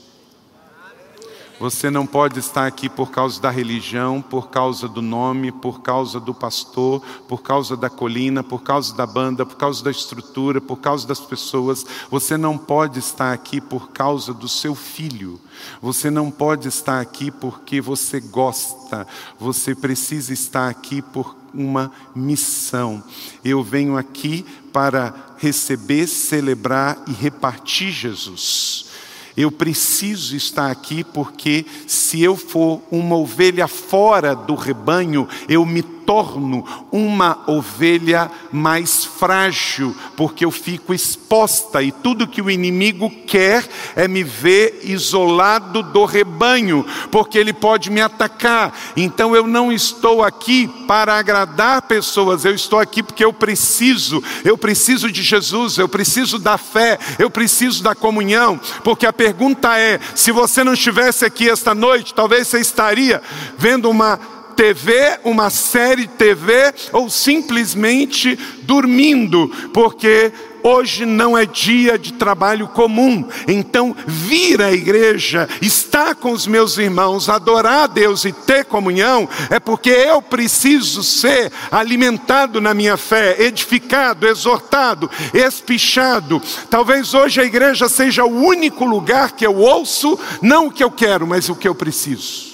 Você não pode estar aqui por causa da religião, por causa do nome, por causa do pastor, por causa da colina, por causa da banda, por causa da estrutura, por causa das pessoas. Você não pode estar aqui por causa do seu filho. Você não pode estar aqui porque você gosta. Você precisa estar aqui por uma missão. Eu venho aqui para receber, celebrar e repartir Jesus. Eu preciso estar aqui porque, se eu for uma ovelha fora do rebanho, eu me torno uma ovelha mais frágil, porque eu fico exposta e tudo que o inimigo quer é me ver isolado do rebanho, porque ele pode me atacar. Então eu não estou aqui para agradar pessoas, eu estou aqui porque eu preciso, eu preciso de Jesus, eu preciso da fé, eu preciso da comunhão, porque a pergunta é: se você não estivesse aqui esta noite, talvez você estaria vendo uma TV, uma série TV ou simplesmente dormindo, porque hoje não é dia de trabalho comum. Então, vir à igreja, estar com os meus irmãos, adorar a Deus e ter comunhão, é porque eu preciso ser alimentado na minha fé, edificado, exortado, espichado. Talvez hoje a igreja seja o único lugar que eu ouço, não o que eu quero, mas o que eu preciso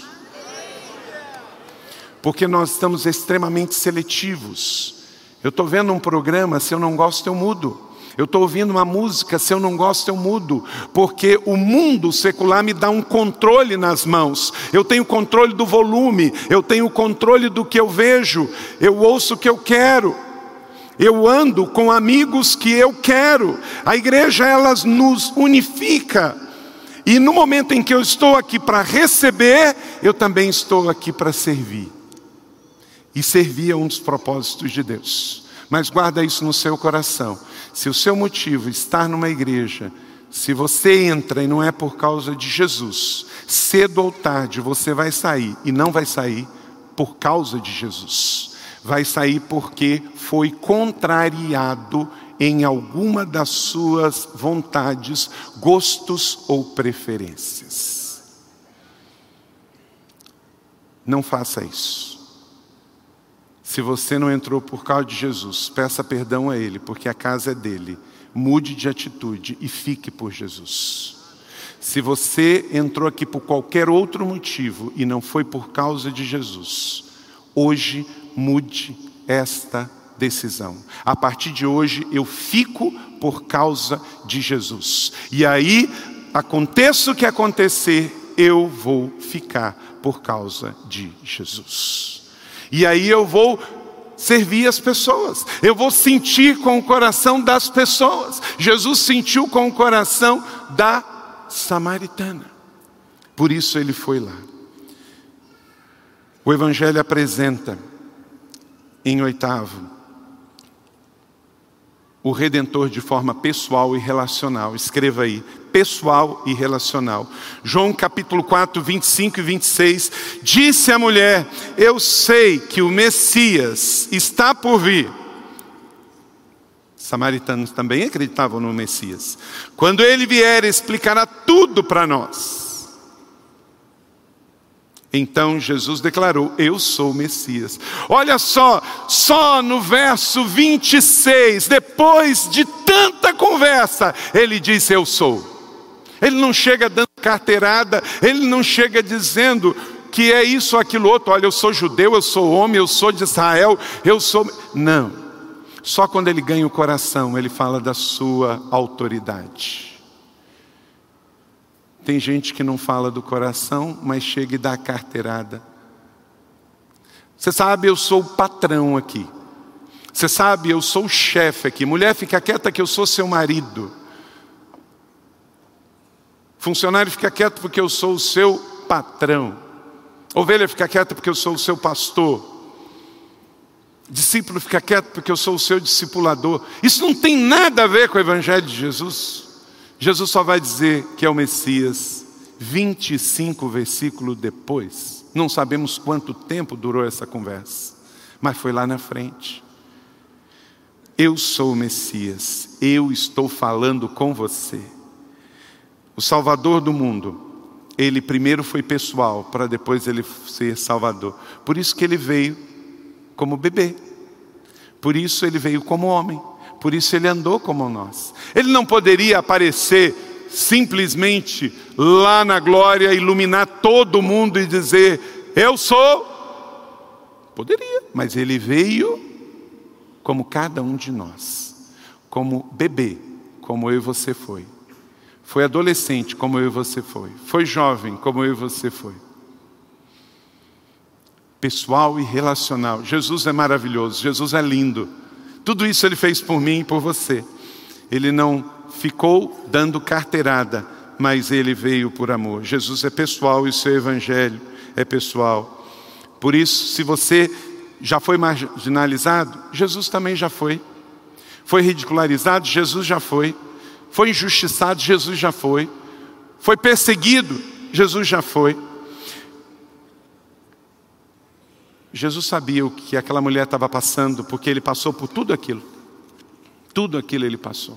porque nós estamos extremamente seletivos. Eu estou vendo um programa, se eu não gosto, eu mudo. Eu estou ouvindo uma música, se eu não gosto, eu mudo, porque o mundo secular me dá um controle nas mãos. Eu tenho controle do volume, eu tenho controle do que eu vejo, eu ouço o que eu quero. Eu ando com amigos que eu quero. A igreja elas nos unifica. E no momento em que eu estou aqui para receber, eu também estou aqui para servir e servia um dos propósitos de Deus. Mas guarda isso no seu coração. Se o seu motivo estar numa igreja, se você entra e não é por causa de Jesus, cedo ou tarde você vai sair e não vai sair por causa de Jesus. Vai sair porque foi contrariado em alguma das suas vontades, gostos ou preferências. Não faça isso. Se você não entrou por causa de Jesus, peça perdão a Ele, porque a casa é dele. Mude de atitude e fique por Jesus. Se você entrou aqui por qualquer outro motivo e não foi por causa de Jesus, hoje mude esta decisão. A partir de hoje eu fico por causa de Jesus. E aí, aconteça o que acontecer, eu vou ficar por causa de Jesus. E aí eu vou servir as pessoas, eu vou sentir com o coração das pessoas. Jesus sentiu com o coração da samaritana, por isso ele foi lá. O Evangelho apresenta, em oitavo, o Redentor de forma pessoal e relacional. Escreva aí, pessoal e relacional. João capítulo 4, 25 e 26. Disse a mulher: Eu sei que o Messias está por vir. Samaritanos também acreditavam no Messias. Quando ele vier, explicará tudo para nós. Então Jesus declarou: Eu sou o Messias. Olha só, só no verso 26, depois de tanta conversa, ele disse: Eu sou. Ele não chega dando carteirada, ele não chega dizendo que é isso ou aquilo outro. Olha, eu sou judeu, eu sou homem, eu sou de Israel, eu sou. Não. Só quando ele ganha o coração, ele fala da sua autoridade. Tem gente que não fala do coração, mas chega e dá a carteirada. Você sabe, eu sou o patrão aqui. Você sabe, eu sou o chefe aqui. Mulher, fica quieta que eu sou seu marido. Funcionário, fica quieto porque eu sou o seu patrão. Ovelha, fica quieta porque eu sou o seu pastor. Discípulo, fica quieto porque eu sou o seu discipulador. Isso não tem nada a ver com o Evangelho de Jesus. Jesus só vai dizer que é o Messias 25 versículos depois. Não sabemos quanto tempo durou essa conversa, mas foi lá na frente. Eu sou o Messias, eu estou falando com você. O Salvador do mundo, ele primeiro foi pessoal, para depois ele ser Salvador. Por isso que ele veio como bebê, por isso ele veio como homem, por isso ele andou como nós. Ele não poderia aparecer simplesmente lá na glória, iluminar todo mundo e dizer: Eu sou. Poderia, mas ele veio como cada um de nós, como bebê, como eu e você foi. Foi adolescente, como eu e você foi. Foi jovem, como eu e você foi. Pessoal e relacional. Jesus é maravilhoso, Jesus é lindo. Tudo isso ele fez por mim e por você. Ele não ficou dando carteirada, mas ele veio por amor. Jesus é pessoal e o seu evangelho é pessoal. Por isso, se você já foi marginalizado, Jesus também já foi. Foi ridicularizado, Jesus já foi. Foi injustiçado, Jesus já foi. Foi perseguido, Jesus já foi. Jesus sabia o que aquela mulher estava passando, porque ele passou por tudo aquilo. Tudo aquilo ele passou.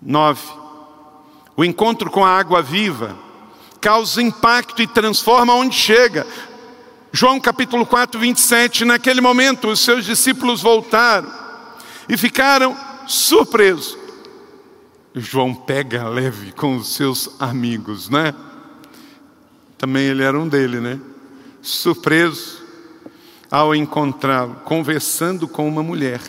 Nove. O encontro com a água viva causa impacto e transforma onde chega. João capítulo 4, 27. Naquele momento, os seus discípulos voltaram e ficaram surpresos. João pega leve com os seus amigos, né? Também ele era um dele, né? Surpreso ao encontrá-lo conversando com uma mulher.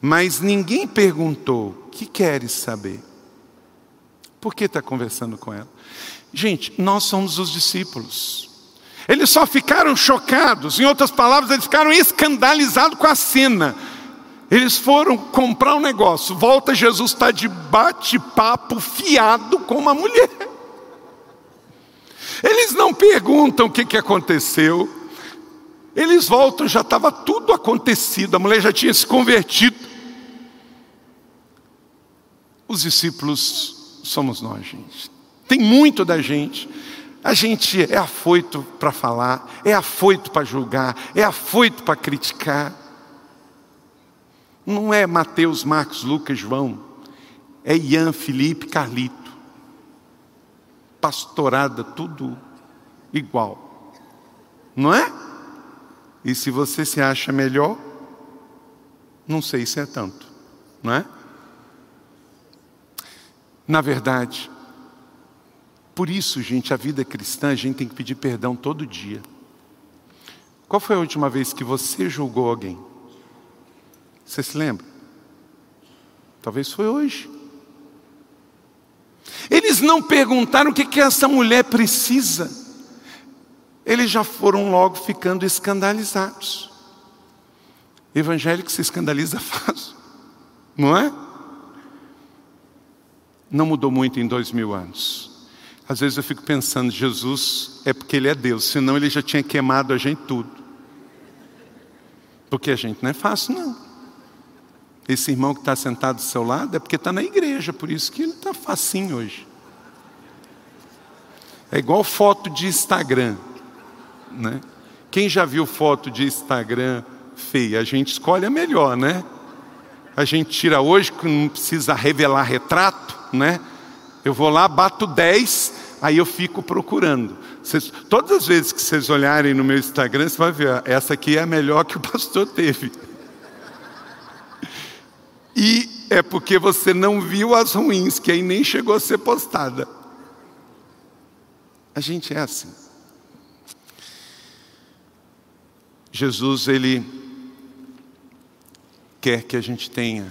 Mas ninguém perguntou: que queres saber? Por que está conversando com ela? Gente, nós somos os discípulos. Eles só ficaram chocados, em outras palavras, eles ficaram escandalizados com a cena. Eles foram comprar um negócio, volta Jesus está de bate-papo fiado com uma mulher. Eles não perguntam o que, que aconteceu. Eles voltam, já estava tudo acontecido, a mulher já tinha se convertido. Os discípulos somos nós, gente. Tem muito da gente. A gente é afoito para falar, é afoito para julgar, é afoito para criticar. Não é Mateus, Marcos, Lucas, João. É Ian, Felipe, Carlito pastorada, tudo igual. Não é? E se você se acha melhor, não sei se é tanto, não é? Na verdade, por isso, gente, a vida cristã, a gente tem que pedir perdão todo dia. Qual foi a última vez que você julgou alguém? Você se lembra? Talvez foi hoje. Eles não perguntaram o que, que essa mulher precisa. Eles já foram logo ficando escandalizados. Evangélico se escandaliza fácil, não é? Não mudou muito em dois mil anos. Às vezes eu fico pensando, Jesus é porque Ele é Deus, senão Ele já tinha queimado a gente tudo. Porque a gente não é fácil, não. Esse irmão que está sentado do seu lado é porque está na igreja, por isso que ele está facinho hoje. É igual foto de Instagram. Né? Quem já viu foto de Instagram feia? A gente escolhe a melhor, né? A gente tira hoje que não precisa revelar retrato, né? Eu vou lá, bato 10, Aí eu fico procurando. Vocês, todas as vezes que vocês olharem no meu Instagram, você vai ver, essa aqui é a melhor que o pastor teve. E é porque você não viu as ruins, que aí nem chegou a ser postada. A gente é assim. Jesus, ele quer que a gente tenha,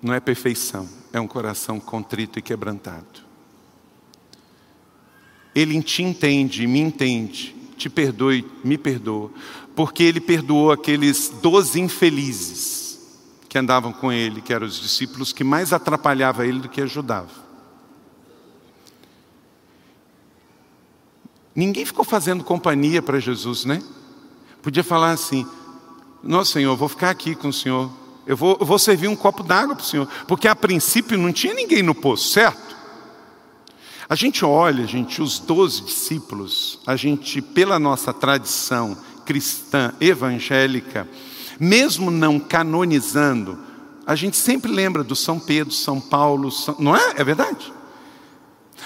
não é perfeição, é um coração contrito e quebrantado. Ele te entende, me entende, te perdoe, me perdoa, porque ele perdoou aqueles doze infelizes que andavam com ele, que eram os discípulos que mais atrapalhava ele do que ajudava. Ninguém ficou fazendo companhia para Jesus, né? Podia falar assim: Nossa, Senhor, vou ficar aqui com o Senhor. Eu vou, eu vou servir um copo d'água para o Senhor. Porque a princípio não tinha ninguém no poço, certo? A gente olha, gente, os doze discípulos, a gente, pela nossa tradição cristã evangélica, mesmo não canonizando, a gente sempre lembra do São Pedro, São Paulo, São... não é? É verdade?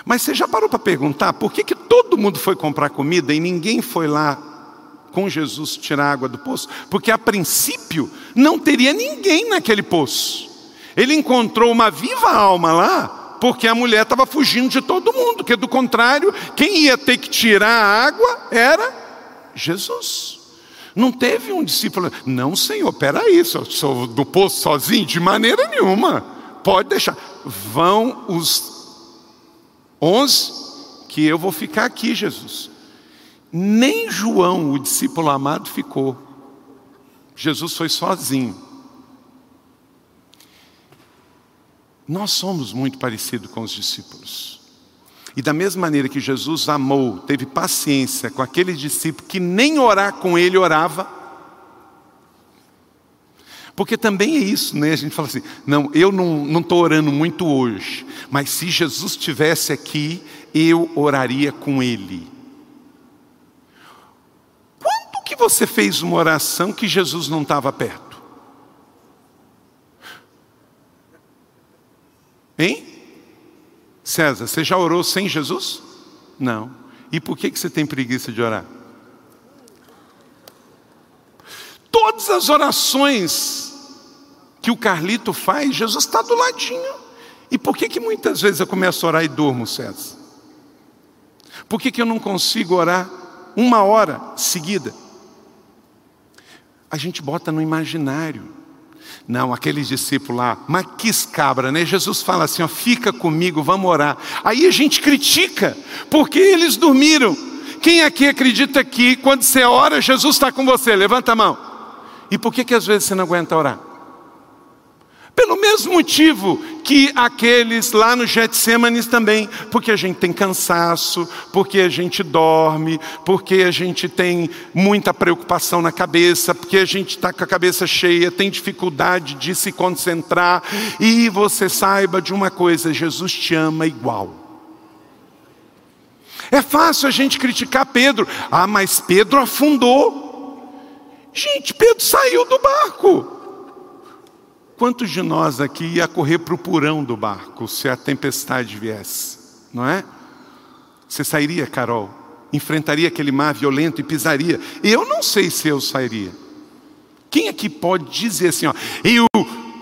Mas você já parou para perguntar por que, que todo mundo foi comprar comida e ninguém foi lá com Jesus tirar água do poço, porque a princípio não teria ninguém naquele poço. Ele encontrou uma viva alma lá, porque a mulher estava fugindo de todo mundo, que do contrário, quem ia ter que tirar a água era Jesus. Não teve um discípulo, não, Senhor, peraí, eu sou do poço sozinho? De maneira nenhuma. Pode deixar. Vão os onze, que eu vou ficar aqui, Jesus. Nem João, o discípulo amado, ficou. Jesus foi sozinho. Nós somos muito parecidos com os discípulos. E da mesma maneira que Jesus amou, teve paciência com aquele discípulo que nem orar com ele orava. Porque também é isso, né? A gente fala assim: não, eu não estou orando muito hoje, mas se Jesus estivesse aqui, eu oraria com ele que você fez uma oração que Jesus não estava perto? Hein? César, você já orou sem Jesus? Não. E por que, que você tem preguiça de orar? Todas as orações que o Carlito faz, Jesus está do ladinho. E por que, que muitas vezes eu começo a orar e durmo, César? Por que, que eu não consigo orar uma hora seguida? a gente bota no imaginário. Não, aqueles discípulos lá, mas que escabra, né? Jesus fala assim: ó, fica comigo, vamos orar. Aí a gente critica, porque eles dormiram. Quem aqui acredita que quando você ora, Jesus está com você? Levanta a mão. E por que, que às vezes você não aguenta orar? Pelo mesmo motivo que aqueles lá no Getsêmanes também, porque a gente tem cansaço, porque a gente dorme, porque a gente tem muita preocupação na cabeça, porque a gente está com a cabeça cheia, tem dificuldade de se concentrar. E você saiba de uma coisa: Jesus te ama igual. É fácil a gente criticar Pedro. Ah, mas Pedro afundou. Gente, Pedro saiu do barco. Quantos de nós aqui ia correr para o porão do barco se a tempestade viesse? Não é? Você sairia, Carol? Enfrentaria aquele mar violento e pisaria? Eu não sei se eu sairia. Quem aqui pode dizer assim, ó, eu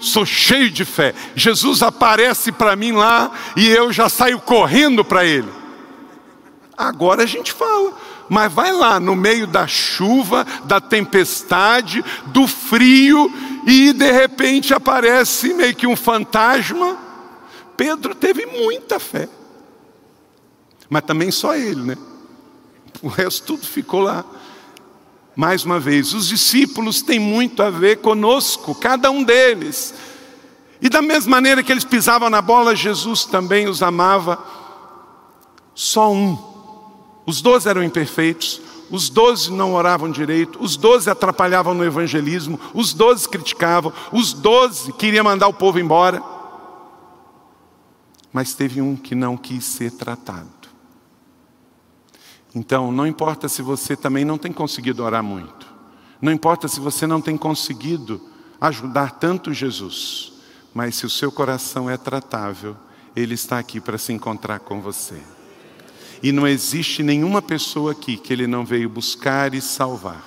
sou cheio de fé. Jesus aparece para mim lá e eu já saio correndo para ele. Agora a gente fala, mas vai lá no meio da chuva, da tempestade, do frio, e de repente aparece meio que um fantasma. Pedro teve muita fé, mas também só ele, né? O resto tudo ficou lá. Mais uma vez, os discípulos têm muito a ver conosco, cada um deles. E da mesma maneira que eles pisavam na bola, Jesus também os amava. Só um. Os dois eram imperfeitos, os doze não oravam direito, os doze atrapalhavam no evangelismo, os doze criticavam, os doze queriam mandar o povo embora. Mas teve um que não quis ser tratado. Então, não importa se você também não tem conseguido orar muito, não importa se você não tem conseguido ajudar tanto Jesus, mas se o seu coração é tratável, Ele está aqui para se encontrar com você. E não existe nenhuma pessoa aqui que Ele não veio buscar e salvar.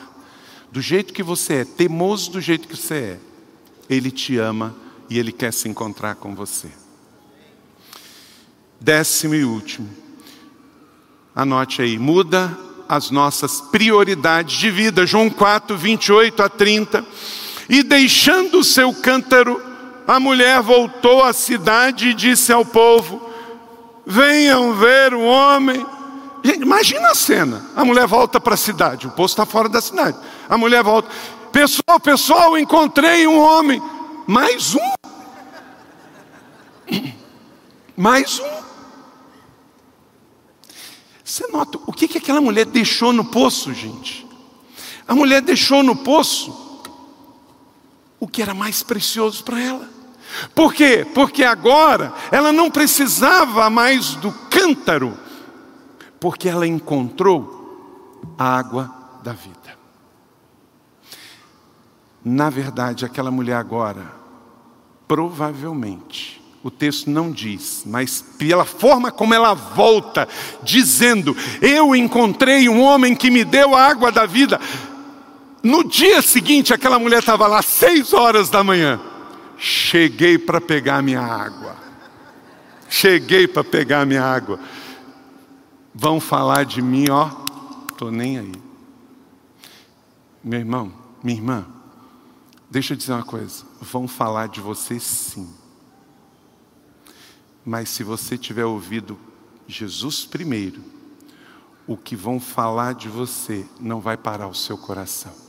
Do jeito que você é, teimoso do jeito que você é, Ele te ama e Ele quer se encontrar com você. Décimo e último. Anote aí, muda as nossas prioridades de vida. João 4, 28 a 30. E deixando o seu cântaro, a mulher voltou à cidade e disse ao povo: Venham ver o homem. Imagina a cena. A mulher volta para a cidade, o poço está fora da cidade. A mulher volta. Pessoal, pessoal, encontrei um homem. Mais um. Mais um. Você nota o que, que aquela mulher deixou no poço, gente? A mulher deixou no poço o que era mais precioso para ela. Por quê? Porque agora ela não precisava mais do cântaro, porque ela encontrou a água da vida. Na verdade, aquela mulher agora, provavelmente, o texto não diz, mas pela forma como ela volta, dizendo: Eu encontrei um homem que me deu a água da vida. No dia seguinte, aquela mulher estava lá, seis horas da manhã. Cheguei para pegar minha água. Cheguei para pegar minha água. Vão falar de mim, ó, tô nem aí. Meu irmão, minha irmã, deixa eu dizer uma coisa. Vão falar de você sim. Mas se você tiver ouvido Jesus primeiro, o que vão falar de você não vai parar o seu coração.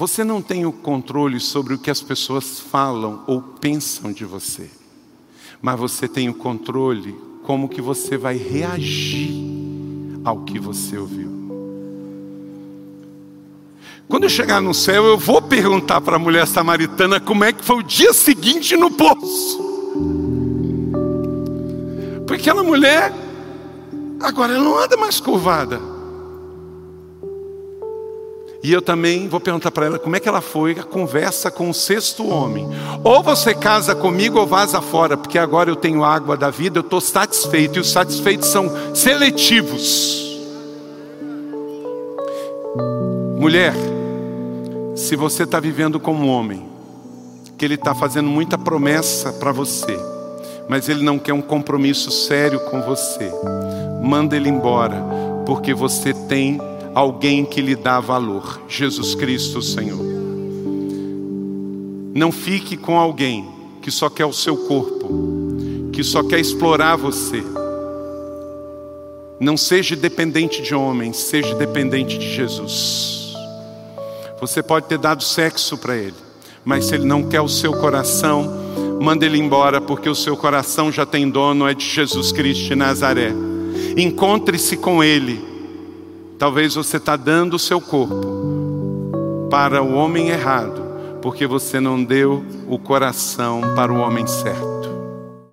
Você não tem o controle sobre o que as pessoas falam ou pensam de você, mas você tem o controle como que você vai reagir ao que você ouviu. Quando eu chegar no céu, eu vou perguntar para a mulher samaritana como é que foi o dia seguinte no poço. Porque aquela mulher, agora ela não anda mais curvada. E eu também vou perguntar para ela como é que ela foi a conversa com o sexto homem. Ou você casa comigo ou vaza fora, porque agora eu tenho água da vida, eu estou satisfeito. E os satisfeitos são seletivos. Mulher, se você está vivendo como um homem, que ele está fazendo muita promessa para você, mas ele não quer um compromisso sério com você, manda ele embora, porque você tem alguém que lhe dá valor, Jesus Cristo, Senhor. Não fique com alguém que só quer o seu corpo, que só quer explorar você. Não seja dependente de homens, seja dependente de Jesus. Você pode ter dado sexo para ele, mas se ele não quer o seu coração, manda ele embora, porque o seu coração já tem dono, é de Jesus Cristo de Nazaré. Encontre-se com ele Talvez você está dando o seu corpo para o homem errado, porque você não deu o coração para o homem certo.